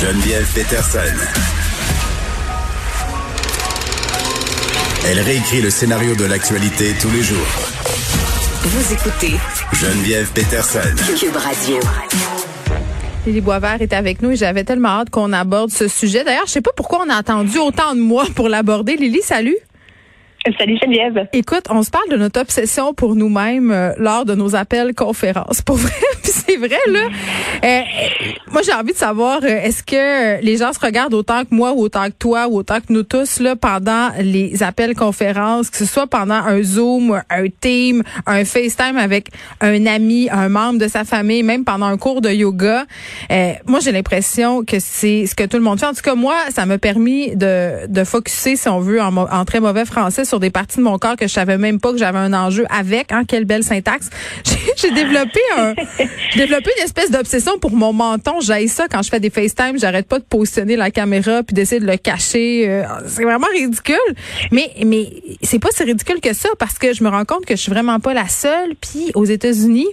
Geneviève Peterson. Elle réécrit le scénario de l'actualité tous les jours. Vous écoutez Geneviève Peterson. Cube Radio. Lily Boisvert est avec nous et j'avais tellement hâte qu'on aborde ce sujet. D'ailleurs, je sais pas pourquoi on a attendu autant de mois pour l'aborder. Lily, salut. Salut Geneviève. Écoute, on se parle de notre obsession pour nous-mêmes euh, lors de nos appels conférences. Pour vrai, c'est vrai là. Euh, moi, j'ai envie de savoir, euh, est-ce que les gens se regardent autant que moi ou autant que toi ou autant que nous tous là pendant les appels conférences, que ce soit pendant un Zoom, un Team, un FaceTime avec un ami, un membre de sa famille, même pendant un cours de yoga? moi, j'ai l'impression que c'est ce que tout le monde fait. En tout cas, moi, ça m'a permis de de focuser, si on veut, en, en très mauvais français, sur des parties de mon corps que je savais même pas que j'avais un enjeu avec. Hein, quelle belle syntaxe. J'ai développé un, développé une espèce d'obsession pour mon menton. J'aille ça quand je fais des FaceTime. J'arrête pas de positionner la caméra puis d'essayer de le cacher. Euh, c'est vraiment ridicule. Mais mais c'est pas si ridicule que ça parce que je me rends compte que je suis vraiment pas la seule. Puis aux États-Unis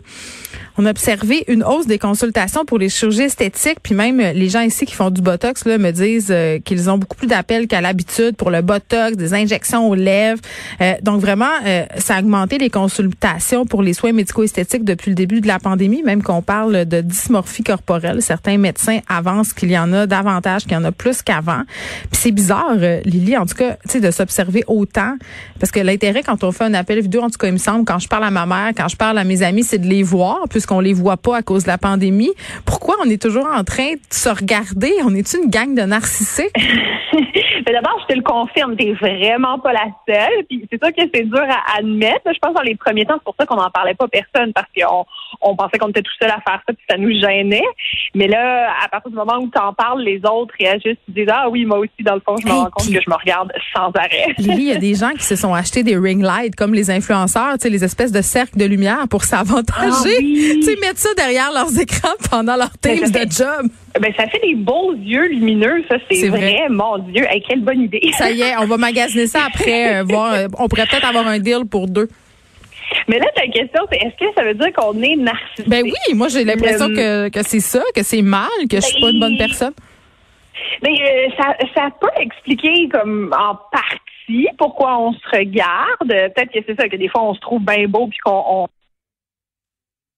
on a observé une hausse des consultations pour les chirurgies esthétiques, puis même euh, les gens ici qui font du botox là me disent euh, qu'ils ont beaucoup plus d'appels qu'à l'habitude pour le botox, des injections aux lèvres. Euh, donc vraiment, ça a augmenté les consultations pour les soins médico-esthétiques depuis le début de la pandémie, même qu'on parle de dysmorphie corporelle. Certains médecins avancent qu'il y en a davantage, qu'il y en a plus qu'avant. Puis c'est bizarre, Lily, en tout cas, de s'observer autant, parce que l'intérêt quand on fait un appel vidéo, en tout cas, il me semble, quand je parle à ma mère, quand je parle à mes amis, c'est de les voir, qu'on les voit pas à cause de la pandémie. Pourquoi on est toujours en train de se regarder? On est une gang de narcissiques? D'abord, je te le confirme, t'es vraiment pas la seule. Puis c'est sûr que c'est dur à admettre. Je pense dans les premiers temps, c'est pour ça qu'on n'en parlait pas personne parce qu'on on pensait qu'on était tout seul à faire ça, puis ça nous gênait. Mais là, à partir du moment où tu en parles, les autres réagissent, ils disent ah oui, moi aussi dans le fond, je me rends compte que je me regarde sans arrêt. Lily, il y a des gens qui se sont achetés des ring lights comme les influenceurs, tu sais, les espèces de cercles de lumière pour s'avantager. Ah tu sais, mettre ça derrière leurs écrans pendant leur ben, teams de job. Ben, ça fait des beaux yeux lumineux, ça, c'est vrai. Mon Dieu, quelle bonne idée. Ça y est, on va magasiner ça après, euh, voir, euh, on pourrait peut-être avoir un deal pour deux. Mais là, ta question, c'est est-ce que ça veut dire qu'on est narcissique? Ben oui, moi j'ai l'impression que, que c'est ça, que c'est mal, que je suis pas une bonne ben, personne. Ben, euh, ça, ça peut expliquer comme en partie pourquoi on se regarde. Peut-être que c'est ça, que des fois on se trouve bien beau puis qu'on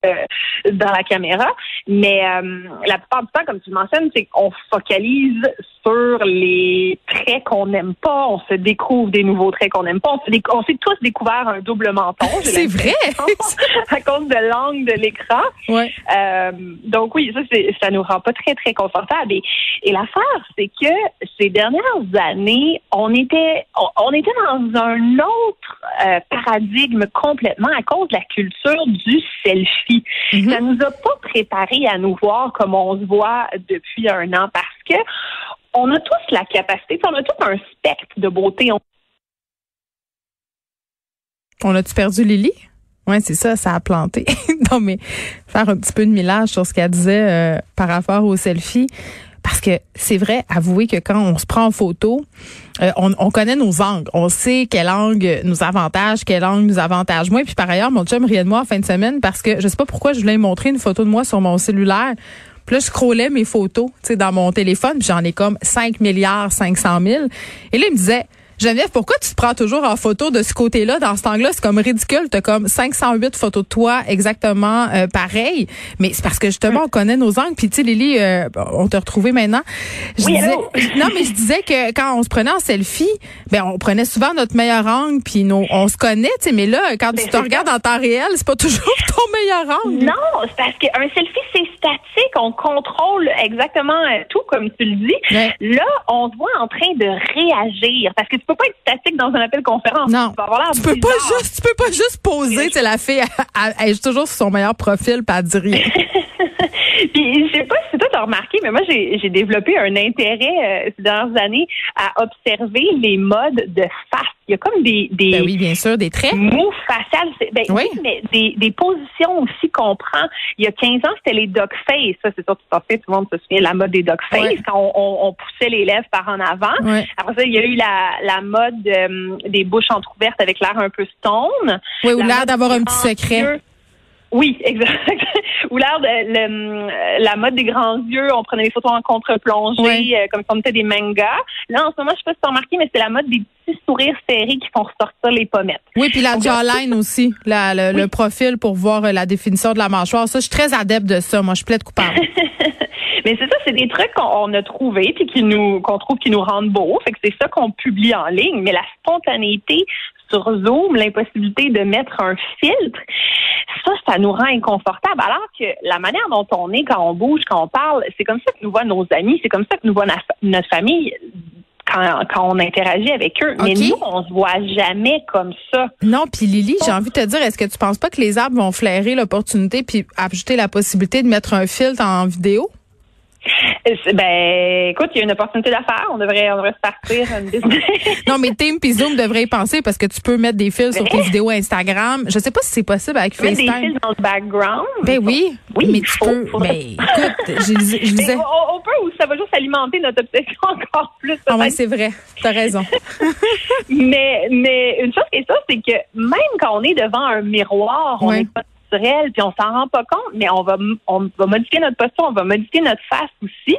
euh, dans la caméra. Mais euh, la plupart du temps, comme tu le mentionnes, c'est qu'on focalise sur les traits qu'on n'aime pas. On se découvre des nouveaux traits qu'on n'aime pas. On s'est tous découvert un double menton. C'est vrai. à cause de l'angle de l'écran. Ouais. Euh, donc oui, ça, ça nous rend pas très très confortable. Et, et l'affaire, c'est que ces dernières années, on était on, était dans un autre euh, paradigme complètement à cause de la culture du selfie. Mm-hmm. Ça nous a pas préparé à nous voir comme on se voit depuis un an parce que on a tous la capacité, on a tous un spectre de beauté. On a-tu perdu Lily? Oui, c'est ça, ça a planté. non, mais faire un petit peu de millage sur ce qu'elle disait euh, par rapport aux selfies. Parce que c'est vrai, avouez que quand on se prend en photo, euh, on, connaît nos angles. On sait quel angle nous avantage, quel angle nous avantage moins. Puis par ailleurs, mon chum riait de moi en fin de semaine parce que je sais pas pourquoi je voulais montrer une photo de moi sur mon cellulaire. Puis là, je scrollais mes photos, tu dans mon téléphone, puis j'en ai comme 5 milliards 500 000. Et là, il me disait, Geneviève, pourquoi tu te prends toujours en photo de ce côté-là, dans cet angle-là? C'est comme ridicule. T'as comme 508 photos de toi exactement euh, pareil. Mais c'est parce que justement, on connaît nos angles. Puis tu sais, Lily, euh, on t'a retrouvé maintenant. Je oui, disais, non, mais je disais que quand on se prenait en selfie, ben on prenait souvent notre meilleur angle, puis on se connaît, tu sais. Mais là, quand ben, tu te regardes en temps réel, c'est pas toujours ton meilleur angle. Non, c'est parce qu'un selfie, c'est statique. On contrôle exactement euh, tout, comme tu le dis. Là, on se voit en train de réagir parce que tu peux pas être statique dans un appel conférence. Non. Tu, peux pas juste, tu peux pas juste poser, tu la fille, elle, est toujours sur son meilleur profil, pas dire rien. Puis, je sais pas si toi t'as remarqué, mais moi, j'ai développé un intérêt euh, ces dernières années à observer les modes de face. Il y a comme des, des ben oui, bien sûr, des traits. mots faciales. Ben, oui. mais des, des positions aussi qu'on prend. Il y a 15 ans, c'était les dog face. Ça, c'est sûr, tout à fait, tout le monde se souvient de la mode des dog face, quand on, on, poussait les lèvres par en avant. Après ça, il y a eu la, la mode euh, des bouches entrouvertes avec l'air un peu stone. Oui, ou l'air d'avoir un petit secret. Oui, exact. Ou l'air de la mode des grands yeux, on prenait des photos en contre-plongée, euh, comme si on était des mangas. Là, en ce moment, je sais pas si tu as remarqué, mais c'est la mode des petits sourires serrés qui font ressortir les pommettes. Oui, puis la jawline aussi, la, le, profil pour voir euh, la définition de la mâchoire. Ça, je suis très adepte de ça. Moi, je plaide coupable. mais c'est ça, c'est des trucs qu'on a trouvés puis qui nous qu'on trouve qui nous rendent beaux. Fait que c'est ça qu'on publie en ligne. Mais la spontanéité sur Zoom, l'impossibilité de mettre un filtre, ça, ça nous rend inconfortable. Alors que la manière dont on est quand on bouge, quand on parle, c'est comme ça que nous voient nos amis, c'est comme ça que nous voit notre famille. Quand, quand, on interagit avec eux. Mais nous, on se voit jamais comme ça. Non, puis Lily, j'ai envie de te dire, est-ce que tu penses pas que les arbres vont flairer l'opportunité puis ajouter la possibilité de mettre un filtre en vidéo? Ben, écoute, il y a une opportunité d'affaires. On devrait, on devrait se partir une business. non, mais Team puis Zoom devrait y penser parce que tu peux mettre des fils sur tes vidéos Instagram. Je sais pas si c'est possible avec FaceTime. Mettre des fils dans le background. Ben oui. Oui, mais tu peux. Mais écoute, je, je disais. On, peut ou ça va juste alimenter notre obsession encore plus. Ah ouais, c'est vrai. T'as raison. mais, mais une chose qui est ça, c'est que même quand on est devant un miroir, on n'est pas puis on s'en rend pas compte, mais on va on va modifier notre posture, on va modifier notre face aussi.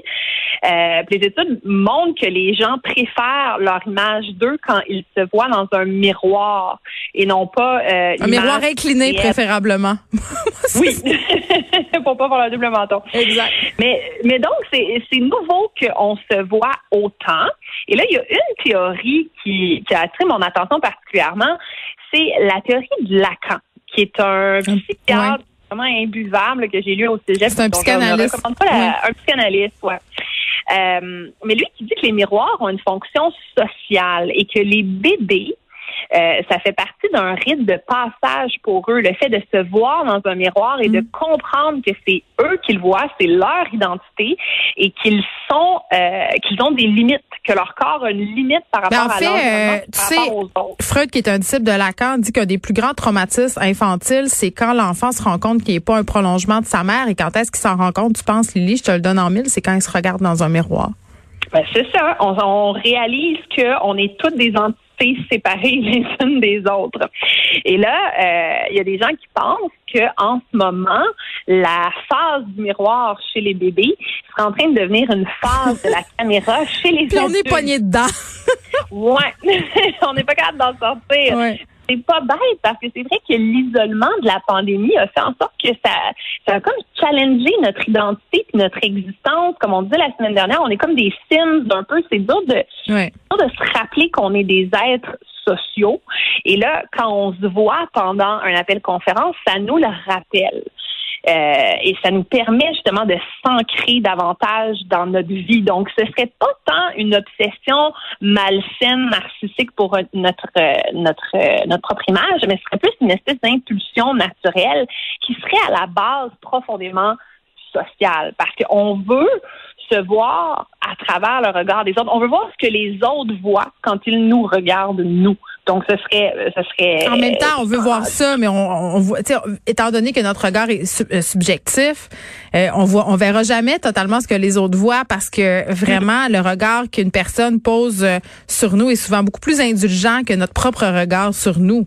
Euh, les études montrent que les gens préfèrent leur image d'eux quand ils se voient dans un miroir et non pas euh, un miroir incliné préférablement. oui, pour pas avoir le double menton. Exact. Mais mais donc c'est c'est nouveau qu'on se voit autant. Et là il y a une théorie qui qui a attiré mon attention particulièrement, c'est la théorie de Lacan qui est un psychiatre vraiment imbuvable que j'ai lu au cégep. C'est un psychanalyste. Un psychanalyste, ouais. Euh, mais lui qui dit que les miroirs ont une fonction sociale et que les bébés euh, ça fait partie d'un rite de passage pour eux, le fait de se voir dans un miroir et de mm. comprendre que c'est eux qu'ils voient, c'est leur identité et qu'ils sont, euh, qu'ils ont des limites, que leur corps a une limite par rapport en fait, à leur tu sais, Freud, qui est un disciple de Lacan, dit qu'un des plus grands traumatismes infantiles, c'est quand l'enfant se rend compte qu'il n'est pas un prolongement de sa mère et quand est-ce qu'il s'en rend compte, tu penses, Lily, je te le donne en mille, c'est quand il se regarde dans un miroir. Ben, c'est ça. On, on réalise qu'on est toutes des entités séparées les unes des autres. Et là, euh, il y a des gens qui pensent que en ce moment, la phase du miroir chez les bébés serait en train de devenir une phase de la caméra chez les Puis on est poigné dedans. ouais, on n'est pas capable d'en sortir. Ouais c'est pas bête parce que c'est vrai que l'isolement de la pandémie a fait en sorte que ça, ça a comme challengé notre identité et notre existence. Comme on disait la semaine dernière, on est comme des Sims un peu. C'est dur de, de se rappeler qu'on est des êtres sociaux. Et là, quand on se voit pendant un appel conférence, ça nous le rappelle. Euh, et ça nous permet justement de s'ancrer davantage dans notre vie. Donc, ce serait pas tant une obsession malsaine, narcissique pour notre euh, notre euh, notre propre image, mais ce serait plus une espèce d'impulsion naturelle qui serait à la base profondément sociale, parce qu'on veut se voir à travers le regard des autres. On veut voir ce que les autres voient quand ils nous regardent nous. Donc ce serait, ce serait. En même temps, on veut voir ça, mais on, on voit, étant donné que notre regard est euh, subjectif, euh, on voit, on verra jamais totalement ce que les autres voient parce que vraiment le regard qu'une personne pose euh, sur nous est souvent beaucoup plus indulgent que notre propre regard sur nous.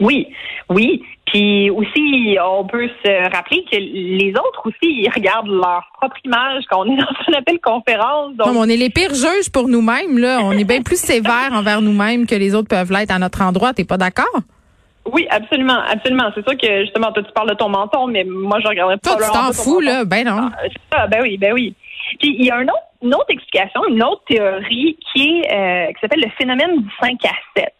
Oui, oui. Puis aussi, on peut se rappeler que les autres aussi, ils regardent leur propre image quand on est dans un appel conférence. Donc... Non, on est les pires juges pour nous-mêmes. Là, on est bien plus sévères envers nous-mêmes que les autres peuvent l'être à notre endroit. T'es pas d'accord? Oui, absolument, absolument. C'est sûr que justement, toi, tu parles de ton menton, mais moi, je regarderais pas. Toi, tu t'en fous, là? Ben non. Ah, ben oui, ben oui. Puis il y a un autre, une autre explication, une autre théorie qui est euh, qui s'appelle le phénomène du 5 à 7.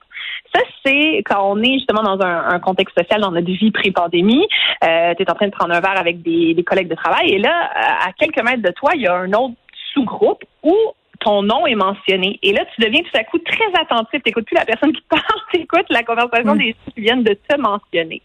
Ça, c'est quand on est justement dans un, contexte social, dans notre vie pré-pandémie, euh, tu es en train de prendre un verre avec des, collègues de travail et là, à quelques mètres de toi, il y a un autre sous-groupe où ton nom est mentionné. Et là, tu deviens tout à coup très attentif. Tu n'écoutes plus la personne qui parle, tu écoutes la conversation des gens qui viennent de te mentionner.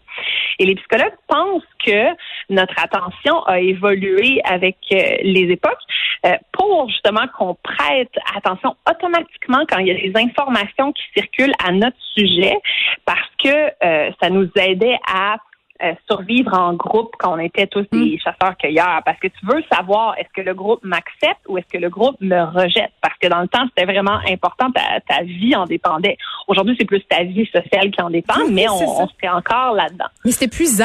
Et les psychologues pensent que notre attention a évolué avec euh, les époques euh, pour justement qu'on prête attention automatiquement quand il y a des informations qui circulent à notre sujet parce que euh, ça nous aidait à euh, survivre en groupe quand on était tous des mm. chasseurs-cueilleurs. Parce que tu veux savoir est-ce que le groupe m'accepte ou est-ce que le groupe me rejette? Parce que dans le temps, c'était vraiment important, ta, ta vie en dépendait. Aujourd'hui, c'est plus ta vie sociale qui en dépend, mais on, on serait encore là-dedans. Mais c'est épuisant.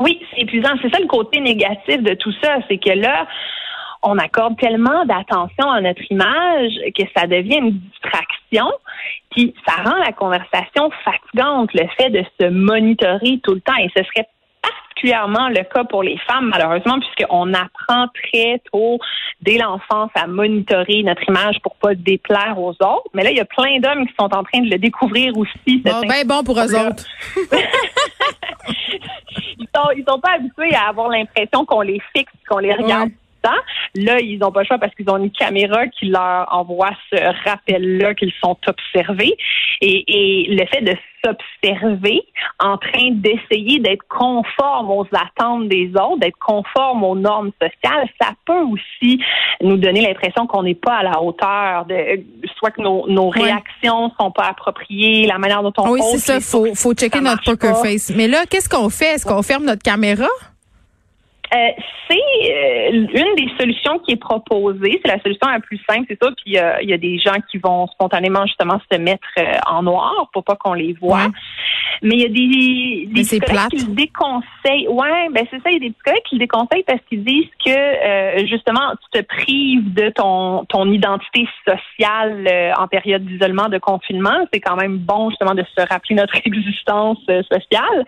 Oui, c'est épuisant. C'est ça le côté négatif de tout ça, c'est que là, on accorde tellement d'attention à notre image que ça devient une distraction, puis ça rend la conversation fatigante, le fait de se monitorer tout le temps. Et ce serait particulièrement le cas pour les femmes, malheureusement, puisqu'on apprend très tôt, dès l'enfance, à monitorer notre image pour pas déplaire aux autres. Mais là, il y a plein d'hommes qui sont en train de le découvrir aussi. Bon, ben bon pour eux autres. ils sont, ils sont pas habitués à avoir l'impression qu'on les fixe, qu'on les regarde. Là, ils n'ont pas le choix parce qu'ils ont une caméra qui leur envoie ce rappel-là qu'ils sont observés. Et, le fait de s'observer en train d'essayer d'être conforme aux attentes des autres, d'être conforme aux normes sociales, ça peut aussi nous donner l'impression qu'on n'est pas à la hauteur de soit que nos, nos réactions sont pas appropriées, la manière dont on Oui, c'est ça, faut faut checker notre poker face. Mais là, qu'est-ce qu'on fait? Est-ce qu'on ferme notre caméra? Euh, c'est euh, une des solutions qui est proposée. C'est la solution la plus simple, c'est ça. Puis euh, il y a des gens qui vont spontanément justement se mettre en noir pour pas qu'on les voit. Mais il y a des, des psychologues qui le déconseillent. Ouais, ben c'est ça. Il y a des psychologues qui le déconseillent parce qu'ils disent que justement tu te prives de ton ton identité sociale en période d'isolement, de confinement. C'est quand même bon justement de se rappeler notre existence sociale.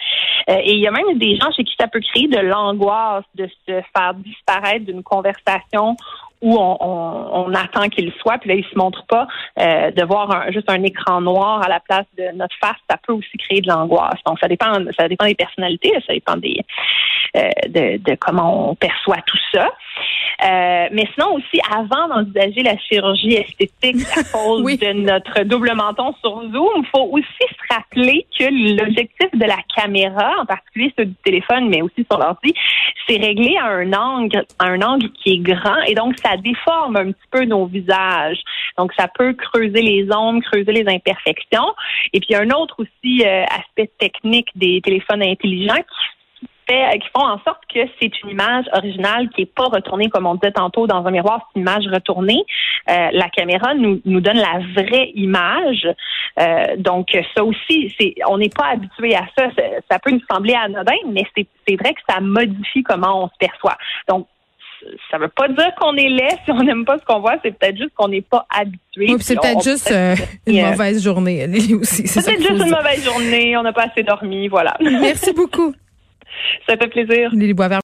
et il y a même des gens chez qui ça peut créer de l'angoisse de se faire disparaître d'une conversation où on, attend qu'il soit, puis là, il se montre pas, euh, de voir juste un écran noir à la place de notre face, ça peut aussi créer de l'angoisse. Donc, ça dépend, ça dépend des personnalités, ça dépend des, euh, de, de, comment on perçoit tout ça. Euh, mais sinon aussi, avant d'envisager la chirurgie esthétique à cause de notre double menton sur Zoom, il faut aussi se rappeler que l'objectif de la caméra, en particulier ceux du téléphone, mais aussi sur l'ordi, c'est réglé à un angle, à un angle qui est grand et donc ça déforme un petit peu nos visages. Donc ça peut creuser les ombres, creuser les imperfections. Et puis un autre aussi euh, aspect technique des téléphones intelligents qui euh, qui font en sorte que c'est une image originale qui est pas retournée, comme on disait tantôt, dans un miroir, c'est une image retournée. Euh, la caméra nous, donne la vraie image. Donc, ça aussi, c'est on n'est pas habitué à ça. ça. peut nous sembler anodin, mais c'est vrai que ça modifie comment on se perçoit. Donc, ça veut pas dire qu'on est laid si on n'aime pas ce qu'on voit, c'est peut-être juste qu'on n'est pas habitué. Oui, c'est peut-être juste une mauvaise journée, aussi. C'est peut-être juste une mauvaise journée, on n'a pas assez dormi, voilà. Merci beaucoup. Ça fait plaisir. Lily Boisvert.